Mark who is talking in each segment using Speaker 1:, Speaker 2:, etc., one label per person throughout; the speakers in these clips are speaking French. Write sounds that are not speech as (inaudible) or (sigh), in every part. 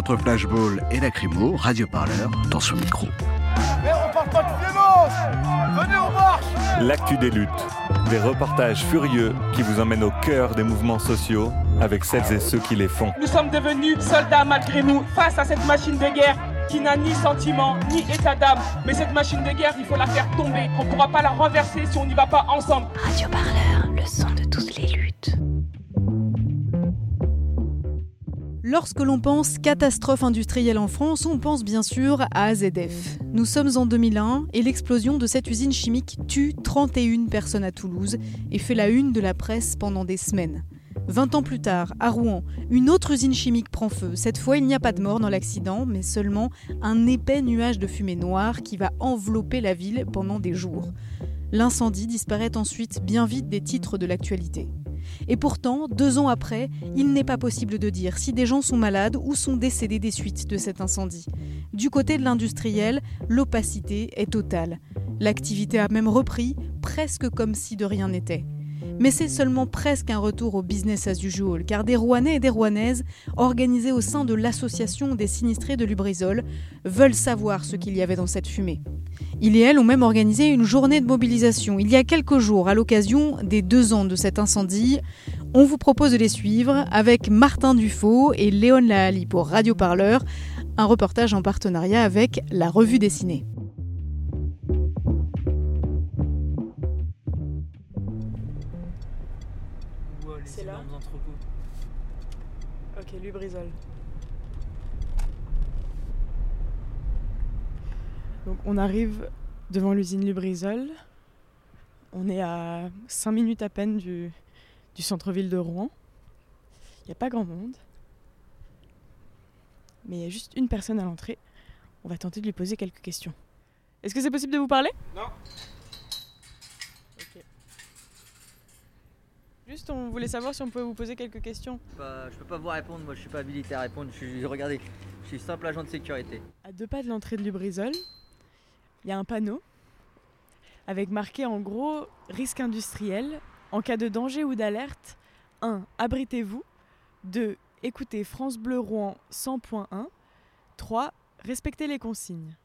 Speaker 1: Entre Flashball et Lacrymo, Radio Parleur dans son micro.
Speaker 2: Mais on parle pas de Venez, on marche
Speaker 3: L'actu des luttes. Des reportages furieux qui vous emmènent au cœur des mouvements sociaux avec celles et ceux qui les font.
Speaker 4: Nous sommes devenus soldats malgré nous face à cette machine de guerre qui n'a ni sentiment ni état d'âme. Mais cette machine de guerre, il faut la faire tomber. On ne pourra pas la renverser si on n'y va pas ensemble.
Speaker 5: Radio Parleur, le son de toutes les luttes.
Speaker 6: Lorsque l'on pense catastrophe industrielle en France, on pense bien sûr à AZF. Nous sommes en 2001 et l'explosion de cette usine chimique tue 31 personnes à Toulouse et fait la une de la presse pendant des semaines. 20 ans plus tard, à Rouen, une autre usine chimique prend feu. Cette fois, il n'y a pas de mort dans l'accident, mais seulement un épais nuage de fumée noire qui va envelopper la ville pendant des jours. L'incendie disparaît ensuite bien vite des titres de l'actualité. Et pourtant, deux ans après, il n'est pas possible de dire si des gens sont malades ou sont décédés des suites de cet incendie. Du côté de l'industriel, l'opacité est totale. L'activité a même repris, presque comme si de rien n'était. Mais c'est seulement presque un retour au business as usual, car des Rouennais et des Rouennaises, organisés au sein de l'association des sinistrés de Lubrizol, veulent savoir ce qu'il y avait dans cette fumée. Ils et elles ont même organisé une journée de mobilisation il y a quelques jours à l'occasion des deux ans de cet incendie. On vous propose de les suivre avec Martin Dufaux et Léon Lahali pour Radio Parleur, un reportage en partenariat avec la Revue Dessinée.
Speaker 7: Lubrizol. Donc on arrive devant l'usine Lubrizol. On est à 5 minutes à peine du, du centre-ville de Rouen. Il n'y a pas grand monde. Mais il y a juste une personne à l'entrée. On va tenter de lui poser quelques questions. Est-ce que c'est possible de vous parler?
Speaker 4: Non.
Speaker 7: Juste, on voulait savoir si on pouvait vous poser quelques questions.
Speaker 8: Bah, je peux pas vous répondre, moi je suis pas habilité à répondre. Je suis, regardez, je suis simple agent de sécurité.
Speaker 7: À deux pas de l'entrée de Lubrizol, il y a un panneau avec marqué en gros risque industriel. En cas de danger ou d'alerte, 1. Abritez-vous. 2. Écoutez France Bleu Rouen 100.1. 3. Respectez les consignes.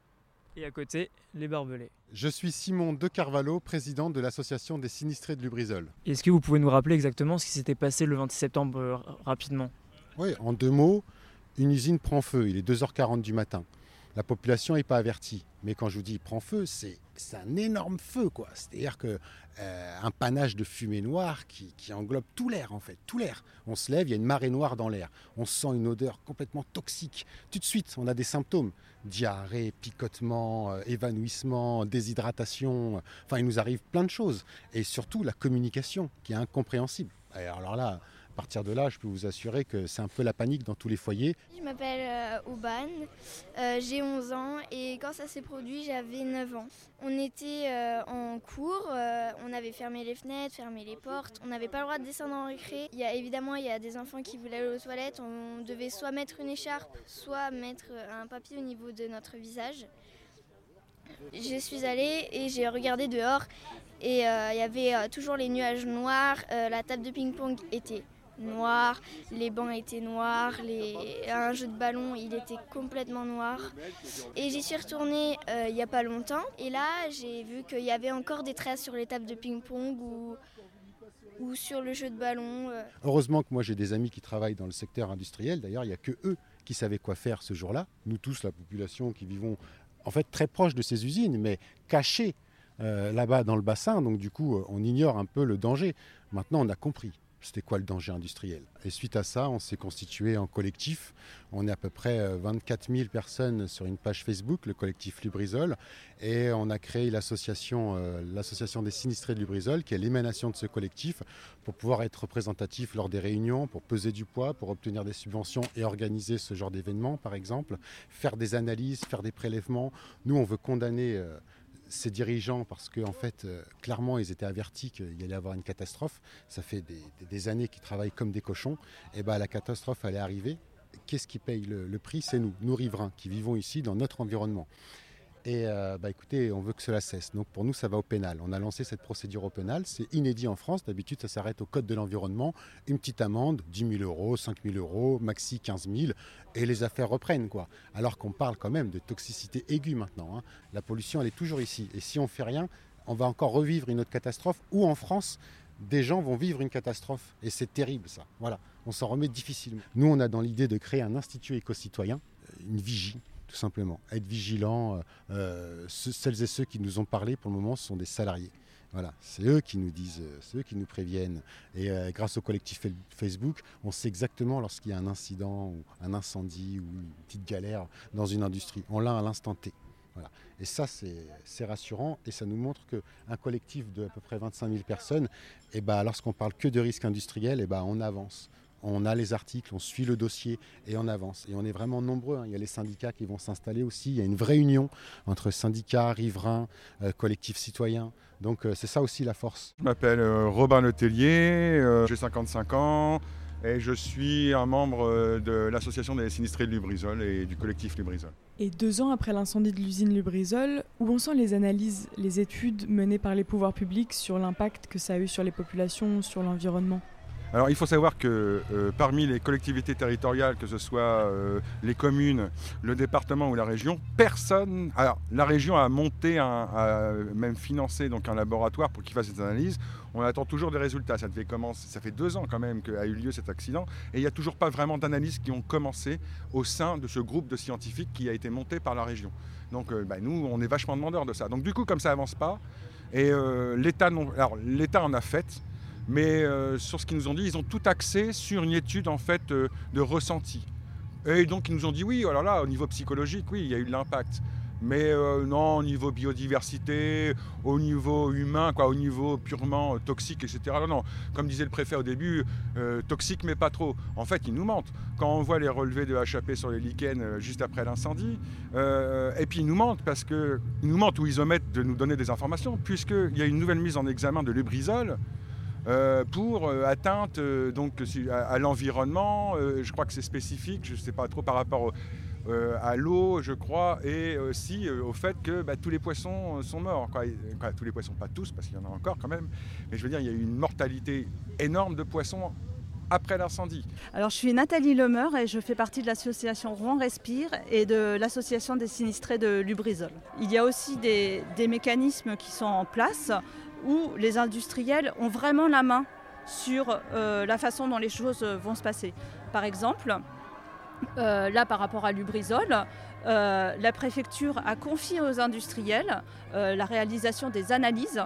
Speaker 9: Et à côté, les barbelés.
Speaker 10: Je suis Simon De Carvalho, président de l'association des sinistrés de Lubrizol.
Speaker 9: Est-ce que vous pouvez nous rappeler exactement ce qui s'était passé le 26 septembre euh, rapidement?
Speaker 10: Oui, en deux mots, une usine prend feu, il est 2h40 du matin. La population n'est pas avertie. Mais quand je vous dis prend feu, c'est un énorme feu, quoi. C'est-à-dire que euh, un panache de fumée noire qui, englobe tout l'air, en fait, tout l'air. On se lève, il y a une marée noire dans l'air. On sent une odeur complètement toxique. Tout de suite, on a des symptômes diarrhée, picotement, euh, évanouissement, déshydratation. Enfin, il nous arrive plein de choses. Et surtout, la communication qui est incompréhensible. Alors là, à partir de là, je peux vous assurer que c'est un peu la panique dans tous les foyers.
Speaker 11: Je m'appelle euh, Ouban, euh, j'ai 11 ans et quand ça s'est produit, j'avais 9 ans. On était euh, en cours, euh, on avait fermé les fenêtres, fermé les portes, on n'avait pas le droit de descendre en récré. Évidemment, il y a des enfants qui voulaient aller aux toilettes, on devait soit mettre une écharpe, soit mettre un papier au niveau de notre visage. Je suis allée et j'ai regardé dehors et euh, il y avait euh, toujours les nuages noirs, euh, la table de ping-pong était noire, les bancs étaient noirs, les... un jeu de ballon il était complètement noir. Et j'y suis retournée euh, il n'y a pas longtemps et là j'ai vu qu'il y avait encore des traces sur les tables de ping-pong ou, sur le jeu de ballon. euh.
Speaker 10: Heureusement que moi j'ai des amis qui travaillent dans le secteur industriel. D'ailleurs, il n'y a que eux qui savaient quoi faire ce jour-là. Nous tous, la population qui vivons en fait très proche de ces usines, mais cachés euh, là-bas dans le bassin. Donc du coup, on ignore un peu le danger. Maintenant, on a compris. C'était quoi le danger industriel? Et suite à ça, on s'est constitué en collectif. On est à peu près 24 000 personnes sur une page Facebook, le collectif Lubrizol, et on a créé l'association, l'association des sinistrés de Lubrizol, qui est l'émanation de ce collectif, pour pouvoir être représentatif lors des réunions, pour peser du poids, pour obtenir des subventions et organiser ce genre d'événements, par exemple, faire des analyses, faire des prélèvements. Nous, on veut condamner ces dirigeants, parce qu'en en fait, euh, clairement, ils étaient avertis qu'il allait y avoir une catastrophe. Ça fait des, années qu'ils travaillent comme des cochons. Et bien, la catastrophe allait arriver. Qu'est-ce qui paye le prix? C'est nous, nous riverains, qui vivons ici dans notre environnement. Et euh, bah, écoutez, on veut que cela cesse. Donc pour nous, ça va au pénal. On a lancé cette procédure au pénal. C'est inédit en France. D'habitude, ça s'arrête au code de l'environnement. Une petite amende, 10 000 euros, 5 000 euros, maxi 15 000. Et les affaires reprennent. quoi. Alors qu'on parle quand même de toxicité aiguë maintenant. Hein. La pollution, elle est toujours ici. Et si on ne fait rien, on va encore revivre une autre catastrophe. Ou en France, des gens vont vivre une catastrophe. Et c'est terrible ça. Voilà. On s'en remet difficilement. Nous, on a dans l'idée de créer un institut éco-citoyen, une vigie tout simplement. Être vigilant. Euh, euh, celles et ceux qui nous ont parlé pour le moment sont des salariés. Voilà, c'est eux qui nous disent, euh, c'est eux qui nous préviennent. Et grâce au collectif Facebook, on sait exactement lorsqu'il y a un incident, ou un incendie ou une petite galère dans une industrie. On l'a à l'instant T. Voilà. Et ça, c'est rassurant et ça nous montre qu'un collectif de à peu près 25 000 personnes, et eh ben, lorsqu'on parle que de risques industriels, et eh ben, on avance on a les articles, on suit le dossier et on avance. Et on est vraiment nombreux. Hein. Il y a les syndicats qui vont s'installer aussi. Il y a une vraie union entre syndicats, riverains, euh, collectifs citoyens. Donc euh, c'est ça aussi la force.
Speaker 12: Je m'appelle euh, Robin Letellier, j'ai 55 ans et je suis un membre de l'association des sinistrés de Lubrizol et du collectif Lubrizol.
Speaker 7: Et deux ans après l'incendie de l'usine Lubrizol, où on sent les analyses, les études menées par les pouvoirs publics sur l'impact que ça a eu sur les populations, sur l'environnement?
Speaker 12: Alors il faut savoir que euh, parmi les collectivités territoriales, que ce soit euh, les communes, le département ou la région, personne. Alors la région a monté, a même financé donc un laboratoire pour qu'il fasse cette analyse. On attend toujours des résultats. Ça fait deux ans quand même qu'a eu lieu cet accident, et il n'y a toujours pas vraiment d'analyses qui ont commencé au sein de ce groupe de scientifiques qui a été monté par la région. Donc euh, bah, nous, on est vachement demandeurs de ça. Donc du coup, comme ça avance pas, et l'État en a fait. Mais euh, sur ce qu'ils nous ont dit, ils ont tout axé sur une étude en fait euh, de ressenti. Et donc ils nous ont dit oui, oh là, au niveau psychologique, oui, il y a eu de l'impact. Mais euh, non, au niveau biodiversité, au niveau humain, quoi, au niveau purement toxique, etc. Non, non, comme disait le préfet au début, toxique mais pas trop. En fait, ils nous mentent. Quand on voit les relevés de HAP sur les lichens juste après l'incendie, et puis ils nous mentent parce que ils nous mentent ou ils omettent de nous donner des informations, puisqu'il y a une nouvelle mise en examen de l'ubrizol pour euh, atteinte euh, donc, à, l'environnement. je crois que c'est spécifique, je ne sais pas trop par rapport à l'eau, je crois, et aussi au fait que bah, tous les poissons sont morts. tous les poissons, pas tous, parce qu'il y en a encore quand même. Mais je veux dire, il y a eu une mortalité énorme de poissons après l'incendie.
Speaker 13: Alors je suis Nathalie Lemeur et je fais partie de l'association Rouen Respire et de l'association des sinistrés de Lubrizol. Il y a aussi des mécanismes qui sont en place où les industriels ont vraiment la main sur euh, la façon dont les choses vont se passer. Par exemple, euh, là par rapport à Lubrizol, euh, la préfecture a confié aux industriels la réalisation des analyses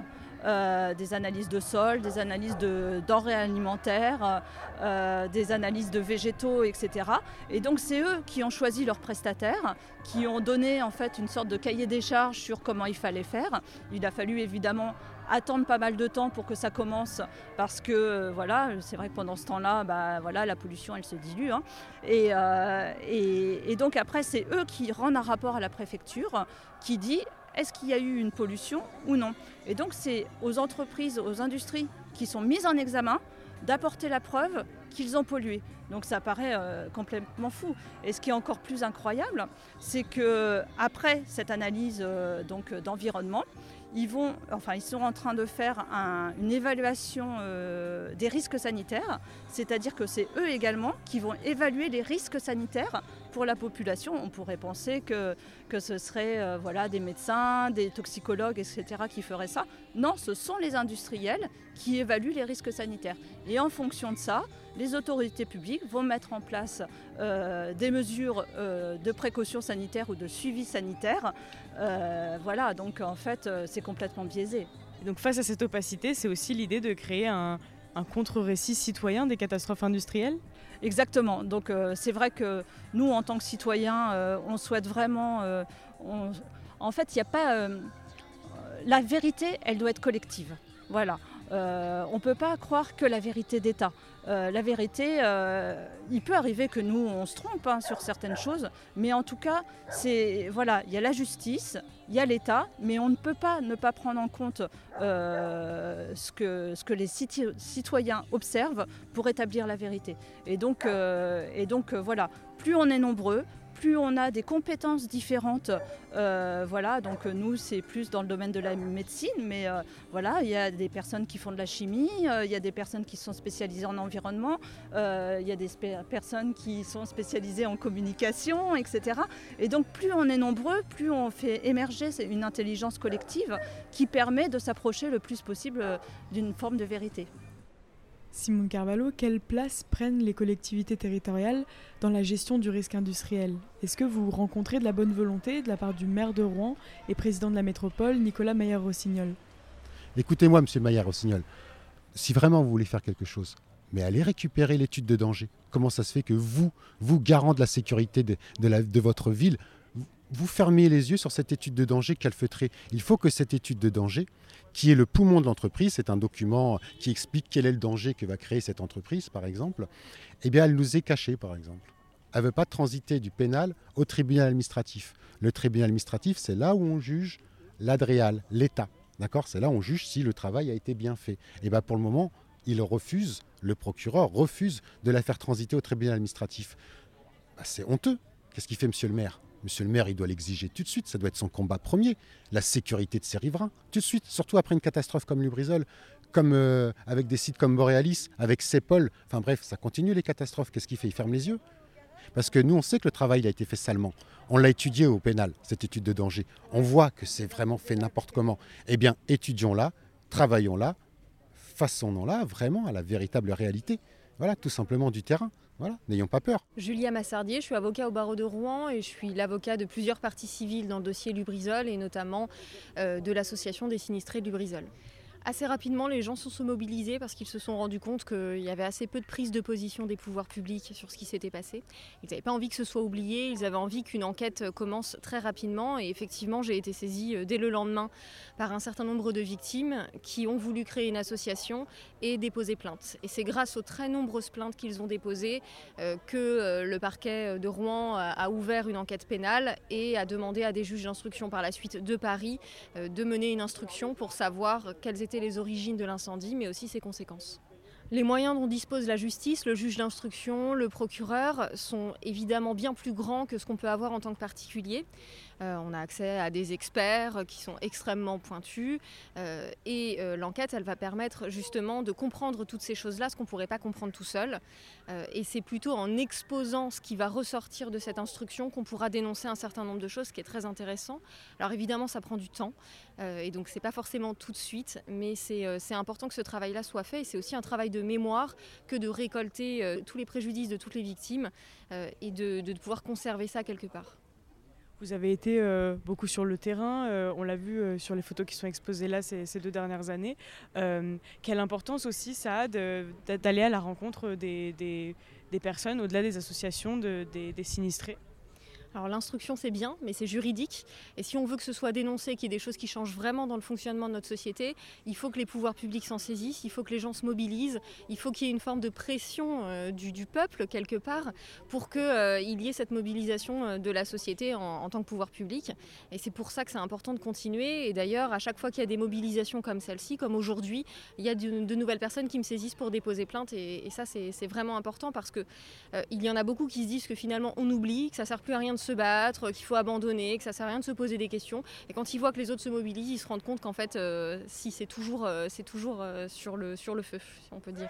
Speaker 13: des analyses de sol, des analyses de denrées alimentaires, des analyses de végétaux, etc. Et donc c'est eux qui ont choisi leurs prestataires, qui ont donné en fait une sorte de cahier des charges sur comment il fallait faire. Il a fallu évidemment attendre pas mal de temps pour que ça commence parce que euh, voilà, c'est vrai que pendant ce temps-là, bah, voilà, la pollution elle se dilue. Hein. Euh, et, et, donc après, c'est eux qui rendent un rapport à la préfecture qui dit est-ce qu'il y a eu une pollution ou non? Et donc c'est aux entreprises, aux industries qui sont mises en examen d'apporter la preuve qu'ils ont pollué. Donc ça paraît euh, complètement fou. Et ce qui est encore plus incroyable, c'est que après cette analyse d'environnement, ils, enfin, ils sont en train de faire une évaluation euh, des risques sanitaires, c'est-à-dire que c'est eux également qui vont évaluer les risques sanitaires pour la population. On pourrait penser que, que ce serait euh, voilà, des médecins, des toxicologues, etc. qui feraient ça. Non, ce sont les industriels qui évaluent les risques sanitaires. Et en fonction de ça, les autorités publiques vont mettre en place euh, des mesures de précaution sanitaire ou de suivi sanitaire euh, voilà, donc en fait, euh, c'est complètement biaisé.
Speaker 7: donc face à cette opacité, c'est aussi l'idée de créer un, un contre-récit citoyen des catastrophes industrielles?
Speaker 13: Exactement. Donc c'est vrai que nous, en tant que citoyens, on souhaite vraiment... En fait, il n'y a pas... La vérité, elle doit être collective. Voilà. Euh, on ne peut pas croire que la vérité d'État. Euh, la vérité, euh, il peut arriver que nous, on se trompe hein, sur certaines choses, mais en tout cas, c'est voilà, il y a la justice, il y a l'État, mais on ne peut pas ne pas prendre en compte ce, que, les citoyens observent pour établir la vérité. Et donc, et donc voilà, plus on est nombreux, plus on a des compétences différentes, euh, voilà, donc nous c'est plus dans le domaine de la médecine, mais euh, voilà, il y a des personnes qui font de la chimie, euh, il y a des personnes qui sont spécialisées en environnement, il y a des personnes qui sont spécialisées en communication, etc. Et donc plus on est nombreux, plus on fait émerger une intelligence collective qui permet de s'approcher le plus possible d'une forme de vérité.
Speaker 7: Simon Carvalho, quelle place prennent les collectivités territoriales dans la gestion du risque industriel? Est-ce que vous rencontrez de la bonne volonté de la part du maire de Rouen et président de la métropole, Nicolas Maillard-Rossignol?
Speaker 10: Écoutez-moi, monsieur Maillard-Rossignol, si vraiment vous voulez faire quelque chose, mais allez récupérer l'étude de danger. Comment ça se fait que vous, vous, garant de la sécurité de, de votre ville, vous fermiez les yeux sur cette étude de danger calfeutrée Il faut que cette étude de danger, qui est le poumon de l'entreprise, c'est un document qui explique quel est le danger que va créer cette entreprise, par exemple, eh bien, elle nous est cachée, par exemple. Elle ne veut pas transiter du pénal au tribunal administratif. Le tribunal administratif, c'est là où on juge l'adréal, l'État. D'accord? C'est là où on juge si le travail a été bien fait. Et eh bien pour le moment, il refuse, le procureur refuse de la faire transiter au tribunal administratif. Bah, c'est honteux. Qu'est-ce qu'il fait, monsieur le maire? Monsieur le maire, il doit l'exiger tout de suite, ça doit être son combat premier, la sécurité de ses riverains, tout de suite, surtout après une catastrophe comme Lubrizol, comme euh, avec des sites comme Borealis, avec Cepol, enfin bref, ça continue les catastrophes, qu'est-ce qu'il fait? Il ferme les yeux Parce que nous, on sait que le travail a été fait salement. On l'a étudié au pénal, cette étude de danger. On voit que c'est vraiment fait n'importe comment. Eh bien, étudions-la, travaillons-la, façonnons-la vraiment à la véritable réalité. Voilà, tout simplement du terrain. Voilà, n'ayons pas peur.
Speaker 14: Julia Massardier, je suis avocat au barreau de Rouen et je suis l'avocat de plusieurs parties civiles dans le dossier Lubrizol et notamment euh, de l'association des sinistrés Lubrizol. Assez rapidement, les gens sont se mobilisés parce qu'ils se sont rendus compte qu'il y avait assez peu de prise de position des pouvoirs publics sur ce qui s'était passé. Ils n'avaient pas envie que ce soit oublié, ils avaient envie qu'une enquête commence très rapidement. Et effectivement, j'ai été saisie euh, dès le lendemain par un certain nombre de victimes qui ont voulu créer une association et déposer plainte. Et c'est grâce aux très nombreuses plaintes qu'ils ont déposées euh, que euh, le parquet de Rouen a ouvert une enquête pénale et a demandé à des juges d'instruction par la suite de Paris de mener une instruction pour savoir quelles étaient les origines de l'incendie, mais aussi ses conséquences. Les moyens dont dispose la justice, le juge d'instruction, le procureur, sont évidemment bien plus grands que ce qu'on peut avoir en tant que particulier. Euh, on a accès à des experts qui sont extrêmement pointus euh, et euh, l'enquête, elle va permettre justement de comprendre toutes ces choses-là, ce qu'on ne pourrait pas comprendre tout seul. et c'est plutôt en exposant ce qui va ressortir de cette instruction qu'on pourra dénoncer un certain nombre de choses, ce qui est très intéressant. Alors évidemment, ça prend du temps et donc c'est pas forcément tout de suite, mais c'est important que ce travail-là soit fait et c'est aussi un travail de mémoire que de récolter tous les préjudices de toutes les victimes et de pouvoir conserver ça quelque part.
Speaker 7: Vous avez été euh, beaucoup sur le terrain, euh, on l'a vu euh, sur les photos qui sont exposées là ces, deux dernières années. quelle importance aussi ça a d'aller à la rencontre des, personnes, au-delà des associations, des sinistrés?
Speaker 14: Alors l'instruction c'est bien, mais c'est juridique. Et si on veut que ce soit dénoncé, qu'il y ait des choses qui changent vraiment dans le fonctionnement de notre société, il faut que les pouvoirs publics s'en saisissent, il faut que les gens se mobilisent, il faut qu'il y ait une forme de pression euh, du, peuple quelque part pour qu'il euh, y ait cette mobilisation euh, de la société en, tant que pouvoir public. Et c'est pour ça que c'est important de continuer. Et d'ailleurs, à chaque fois qu'il y a des mobilisations comme celle-ci, comme aujourd'hui, il y a de, nouvelles personnes qui me saisissent pour déposer plainte. Et, ça c'est vraiment important parce qu'il il y en a beaucoup qui se disent que finalement on oublie, que ça ne sert plus à rien de se battre, qu'il faut abandonner, que ça sert à rien de se poser des questions. Et quand ils voient que les autres se mobilisent, ils se rendent compte qu'en fait, euh, si c'est toujours, euh, c'est toujours euh, sur, le, sur le feu, si on peut dire.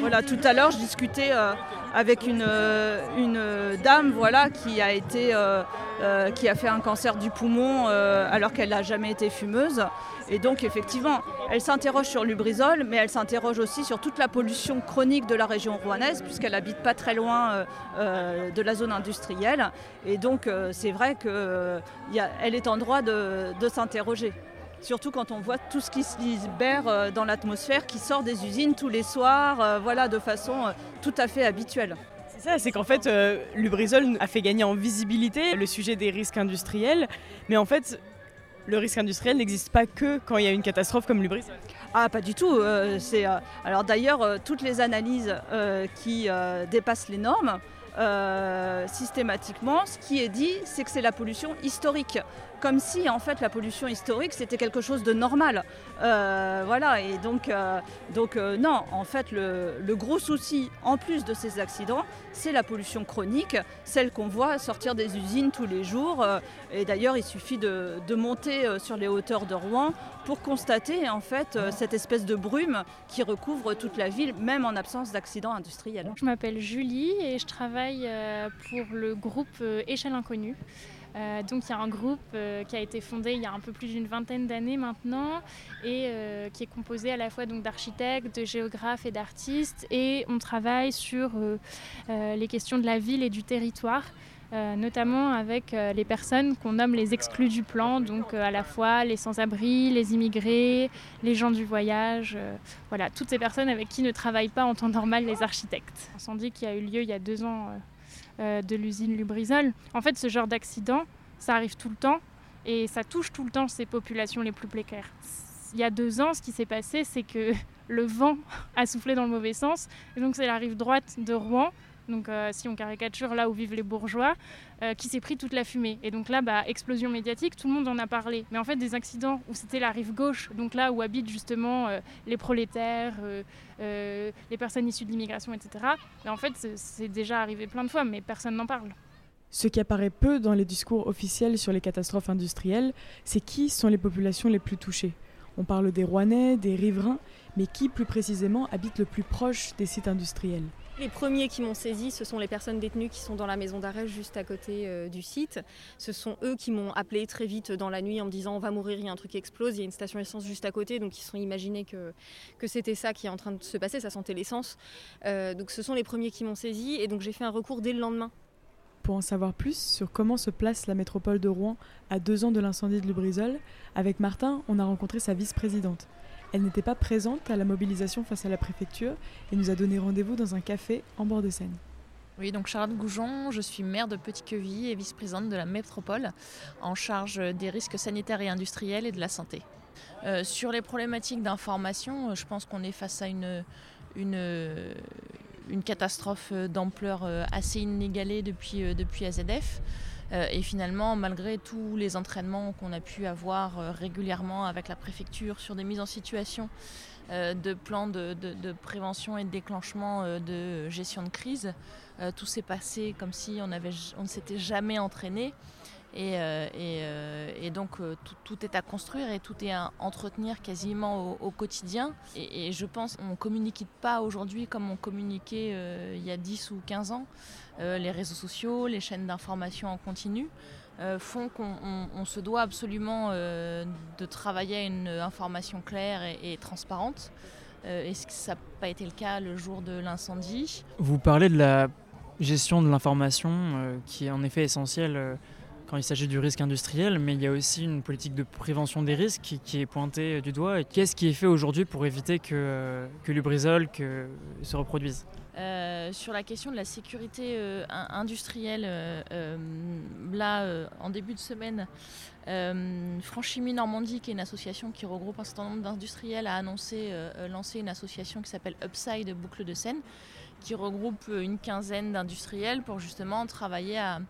Speaker 13: Voilà, tout à l'heure, je discutais avec une, une dame voilà, qui, a été, qui a fait un cancer du poumon alors qu'elle n'a jamais été fumeuse. Et donc effectivement, elle s'interroge sur Lubrizol, mais elle s'interroge aussi sur toute la pollution chronique de la région rouennaise, puisqu'elle habite pas très loin de la zone industrielle. Et donc c'est vrai qu'elle est en droit de s'interroger. Surtout quand on voit tout ce qui se libère euh, dans l'atmosphère, qui sort des usines tous les soirs, euh, voilà, de façon euh, tout à fait habituelle.
Speaker 7: C'est ça, c'est qu'en fait, Lubrizol a fait gagner en visibilité le sujet des risques industriels, mais en fait, le risque industriel n'existe pas que quand il y a une catastrophe comme Lubrizol.
Speaker 13: Ah, pas du tout. c'est, alors d'ailleurs, toutes les analyses qui dépassent les normes, systématiquement, ce qui est dit, c'est que c'est la pollution historique comme si en fait la pollution historique c'était quelque chose de normal. Euh, voilà, et donc, euh, euh, non, en fait le, gros souci en plus de ces accidents, c'est la pollution chronique, celle qu'on voit sortir des usines tous les jours. et d'ailleurs il suffit de, de, monter sur les hauteurs de Rouen pour constater en fait cette espèce de brume qui recouvre toute la ville, même en absence d'accidents industriels.
Speaker 15: Je m'appelle Julie et je travaille pour le groupe Échelle Inconnue. Euh, donc il y a un groupe euh, qui a été fondé il y a un peu plus d'une vingtaine d'années maintenant et euh, qui est composé à la fois d'architectes, de géographes et d'artistes et on travaille sur les questions de la ville et du territoire. notamment avec les personnes qu'on nomme les exclus du plan, donc à la fois les sans-abri, les immigrés, les gens du voyage, voilà, toutes ces personnes avec qui ne travaillent pas en temps normal les architectes. L'incendie qui a eu lieu il y a deux ans euh, de l'usine Lubrizol. En fait, ce genre d'accident, ça arrive tout le temps et ça touche tout le temps ces populations les plus précaires. Il y a deux ans, ce qui s'est passé, c'est que (laughs) le vent a soufflé dans le mauvais sens. Et donc, c'est la rive droite de Rouen donc euh, si on caricature là où vivent les bourgeois, euh, qui s'est pris toute la fumée. Et donc là, bah, explosion médiatique, tout le monde en a parlé. Mais en fait, des accidents où c'était la rive gauche, donc là où habitent justement euh, les prolétaires, les personnes issues de l'immigration, etc., en fait, c'est déjà arrivé plein de fois, mais personne n'en parle.
Speaker 7: Ce qui apparaît peu dans les discours officiels sur les catastrophes industrielles, c'est qui sont les populations les plus touchées. On parle des Rouennais, des riverains, mais qui plus précisément habite le plus proche des sites industriels
Speaker 14: les premiers qui m'ont saisi, ce sont les personnes détenues qui sont dans la maison d'arrêt juste à côté euh, du site. Ce sont eux qui m'ont appelé très vite dans la nuit en me disant on va mourir, il y a un truc qui explose, il y a une station essence juste à côté, donc ils se sont imaginés que, c'était ça qui est en train de se passer, ça sentait l'essence. Euh, donc ce sont les premiers qui m'ont saisi et donc j'ai fait un recours dès le lendemain.
Speaker 7: Pour en savoir plus sur comment se place la métropole de Rouen à deux ans de l'incendie de Lubrizol, avec Martin, on a rencontré sa vice-présidente. Elle n'était pas présente à la mobilisation face à la préfecture et nous a donné rendez-vous dans un café en bord de Seine.
Speaker 16: Oui, donc Charlotte Goujon, je suis maire de Petit-Queville et vice-présidente de la métropole en charge des risques sanitaires et industriels et de la santé. Euh, sur les problématiques d'information, je pense qu'on est face à une, catastrophe d'ampleur assez inégalée depuis, depuis AZF. Euh, et finalement, malgré tous les entraînements qu'on a pu avoir euh, régulièrement avec la préfecture sur des mises en situation euh, de plans de, prévention et de déclenchement de gestion de crise, tout s'est passé comme si on, on ne s'était jamais entraîné. Euh, euh, et, donc euh, tout, est à construire et tout est à entretenir quasiment au, quotidien. Et, je pense qu'on ne communique pas aujourd'hui comme on communiquait il y a 10 ou 15 ans. les réseaux sociaux, les chaînes d'information en continu font qu'on se doit absolument de travailler à une information claire et, transparente. Est-ce que ça n'a pas été le cas le jour de l'incendie?
Speaker 9: Vous parlez de la gestion de l'information qui est en effet essentielle quand il s'agit du risque industriel, mais il y a aussi une politique de prévention des risques qui, est pointée du doigt. Qu'est-ce qui est fait aujourd'hui pour éviter que, que Lubrizol que, se reproduise?
Speaker 16: Euh, sur la question de la sécurité euh, industrielle, euh, là, en début de semaine, Franchimie Normandie, qui est une association qui regroupe un certain nombre d'industriels, a annoncé lancer une association qui s'appelle Upside Boucle de Seine, qui regroupe une quinzaine d'industriels pour justement travailler à,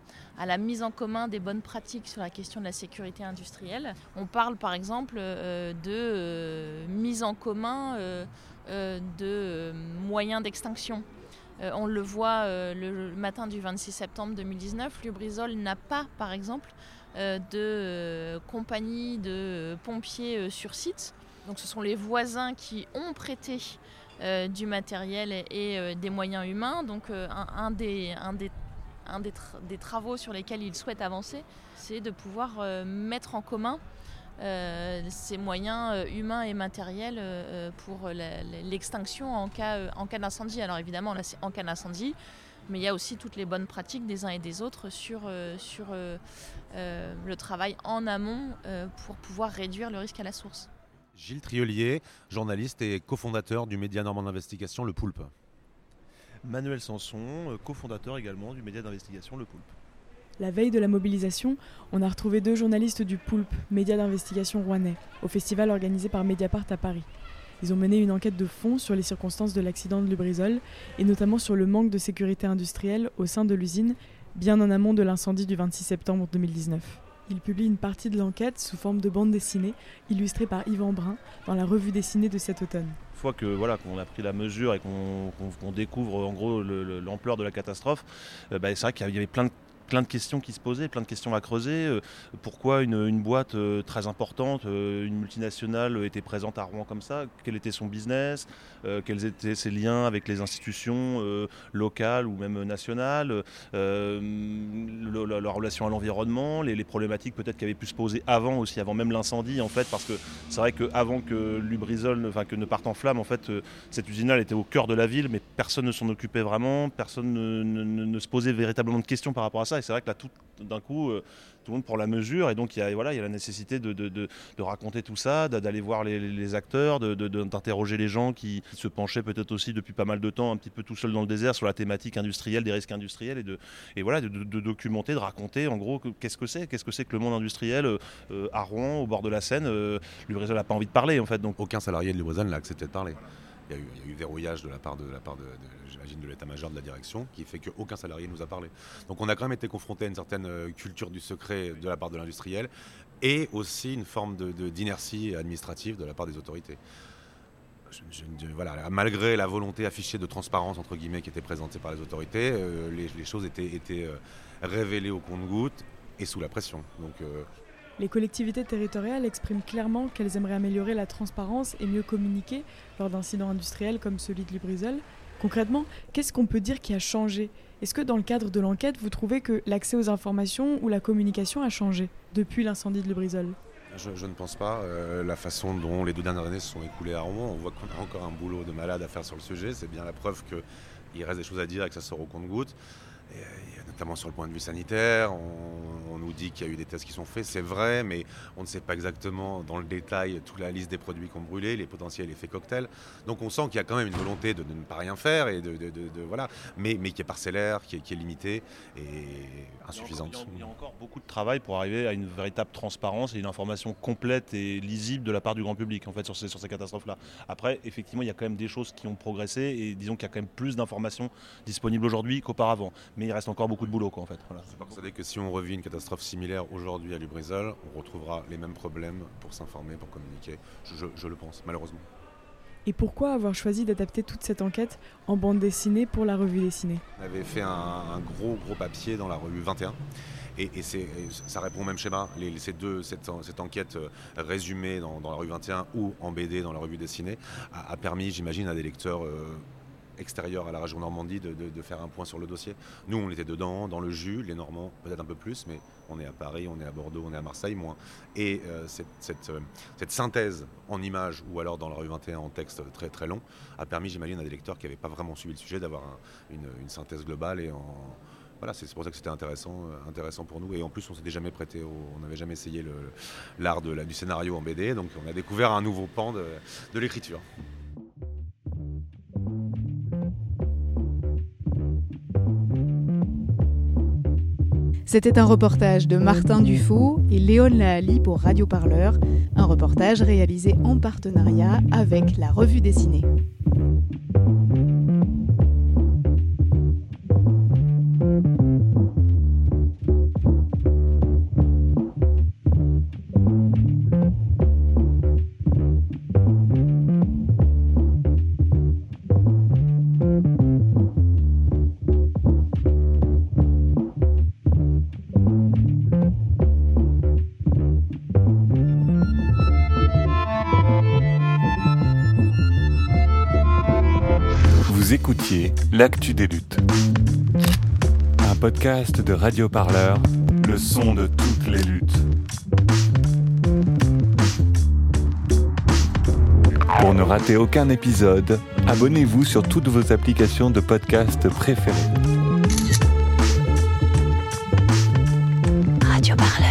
Speaker 16: la mise en commun des bonnes pratiques sur la question de la sécurité industrielle. On parle par exemple euh, de euh, mise en commun euh, de moyens d'extinction. on le voit le matin du 26 septembre 2019, Lubrizol n'a pas par exemple de compagnie de pompiers sur site. Donc ce sont les voisins qui ont prêté du matériel et, des moyens humains. Donc un, des, un, des, travaux sur lesquels il souhaite avancer, c'est de pouvoir mettre en commun ces moyens humains et matériels pour l'extinction en cas, en cas d'incendie. Alors évidemment, là c'est en cas d'incendie, mais il y a aussi toutes les bonnes pratiques des uns et des autres sur, euh, euh, euh, le travail en amont pour pouvoir réduire le risque à la source.
Speaker 17: Gilles Triolier, journaliste et cofondateur du média normand d'investigation Le Poulpe.
Speaker 18: Manuel Sanson, cofondateur également du média d'investigation Le Poulpe.
Speaker 7: La veille de la mobilisation, on a retrouvé deux journalistes du Poulpe, média d'investigation rouennais, au festival organisé par Mediapart à Paris. Ils ont mené une enquête de fond sur les circonstances de l'accident de Lubrizol et notamment sur le manque de sécurité industrielle au sein de l'usine, bien en amont de l'incendie du 26 septembre 2019. Ils publient une partie de l'enquête sous forme de bande dessinée, illustrée par Yvan Brun, dans la revue dessinée de cet automne.
Speaker 18: Une fois voilà qu'on a pris la mesure et qu'on découvre en gros l'ampleur de la catastrophe, euh, bah, c'est vrai qu'il y avait plein de plein de questions qui se posaient, plein de questions à creuser. Euh, pourquoi une, boîte euh, très importante, euh, une multinationale était présente à Rouen comme ça? Quel était son business? Quels étaient ses liens avec les institutions locales ou même nationales? La, relation à l'environnement, les, problématiques peut-être qui avaient pu se poser avant aussi, avant même l'incendie en fait, parce que c'est vrai qu'avant que Lubrizol que ne parte en flamme, en fait, cette usine était au cœur de la ville, mais personne ne s'en occupait vraiment, personne ne se posait véritablement de questions par rapport à ça. C'est vrai que là, tout d'un coup, euh, tout le monde prend la mesure. Et donc, il y a, voilà, il y a la nécessité de, raconter tout ça, d'aller voir les, acteurs, d'interroger les gens qui se penchaient peut-être aussi depuis pas mal de temps, un petit peu tout seul dans le désert, sur la thématique industrielle, des risques industriels. Et, de, voilà, de, documenter, de raconter, en gros, qu'est-ce que c'est? Qu'est-ce que c'est que le monde industriel euh, à Rouen, au bord de la Seine euh, n'a pas envie de parler, en fait. Donc.
Speaker 17: Aucun salarié de Lubrizol n'a accepté de parler. Il y, a eu, verrouillage de la part de, la part de, de l'état-major de la direction, qui fait qu'aucun salarié nous a parlé. Donc on a quand même été confronté à une certaine euh, culture du secret de la part de l'industriel et aussi une forme d'inertie administrative de la part des autorités. voilà, malgré la volonté affichée de transparence entre guillemets qui était présentée par les autorités, euh, les, choses étaient, euh, révélées au compte-gouttes et sous la pression. Donc
Speaker 7: les collectivités territoriales expriment clairement qu'elles aimeraient améliorer la transparence et mieux communiquer lors d'incidents industriels comme celui de Lubrizol. Concrètement, qu'est-ce qu'on peut dire qui a changé? Est-ce que dans le cadre de l'enquête, vous trouvez que l'accès aux informations ou la communication a changé depuis l'incendie de Lubrizol?
Speaker 17: Je, ne pense pas. Euh, la façon dont les deux dernières années se sont écoulées à Rouen, on voit qu'on a encore un boulot de malade à faire sur le sujet. C'est bien la preuve qu'il reste des choses à dire et que ça sort au compte-gouttes. Euh, sur le point de vue sanitaire. On, nous dit qu'il y a eu des tests qui sont faits, c'est vrai, mais on ne sait pas exactement dans le détail toute la liste des produits qu'on brûlé, les potentiels effets cocktails. Donc on sent qu'il y a quand même une volonté de, ne pas rien faire, et de, voilà, mais, mais qui est parcellaire, qui est, qui est limitée et insuffisante.
Speaker 18: Il y, a, encore beaucoup de travail pour arriver à une véritable transparence et une information complète et lisible de la part du grand public en fait sur ces, sur ces catastrophes-là. Après, effectivement, il y a quand même des choses qui ont progressé et disons qu'il y a quand même plus d'informations disponibles aujourd'hui qu'auparavant. Mais il reste encore beaucoup de boulot. Quoi, en fait. Voilà.
Speaker 17: C'est persuadé que si on revit une catastrophe similaire aujourd'hui à Lubrizol, on retrouvera les mêmes problèmes pour s'informer, pour communiquer. Je, le pense, malheureusement.
Speaker 7: Et pourquoi avoir choisi d'adapter toute cette enquête en bande dessinée pour la revue dessinée?
Speaker 17: On avait fait un, gros gros papier dans la revue 21 et, et ça répond au même schéma. Les, ces deux, cette, cette enquête euh, résumée dans, la revue 21 ou en BD dans la revue dessinée a, permis, j'imagine, à des lecteurs euh, extérieur à la région Normandie de, faire un point sur le dossier. Nous, on était dedans, dans le jus, les Normands peut-être un peu plus, mais on est à Paris, on est à Bordeaux, on est à Marseille moins. Et euh, cette, euh, cette, synthèse en images ou alors dans la rue 21 en texte très très long a permis, j'imagine, à des lecteurs qui n'avaient pas vraiment suivi le sujet d'avoir une, synthèse globale et voilà, c'est pour ça que c'était intéressant, euh, intéressant pour nous. Et en plus, on s'était jamais prêté, on n'avait jamais essayé l'art du scénario en BD, donc on a découvert un nouveau pan de l'écriture.
Speaker 6: C'était un reportage de Martin Dufaux et Léon Lahali pour Radio Parleur, un reportage réalisé en partenariat avec la revue dessinée.
Speaker 3: L'actu des luttes. Un podcast de Radio Parleur, le son de toutes les luttes. Pour ne rater aucun épisode, abonnez-vous sur toutes vos applications de podcast préférées.
Speaker 5: Radio Parleur.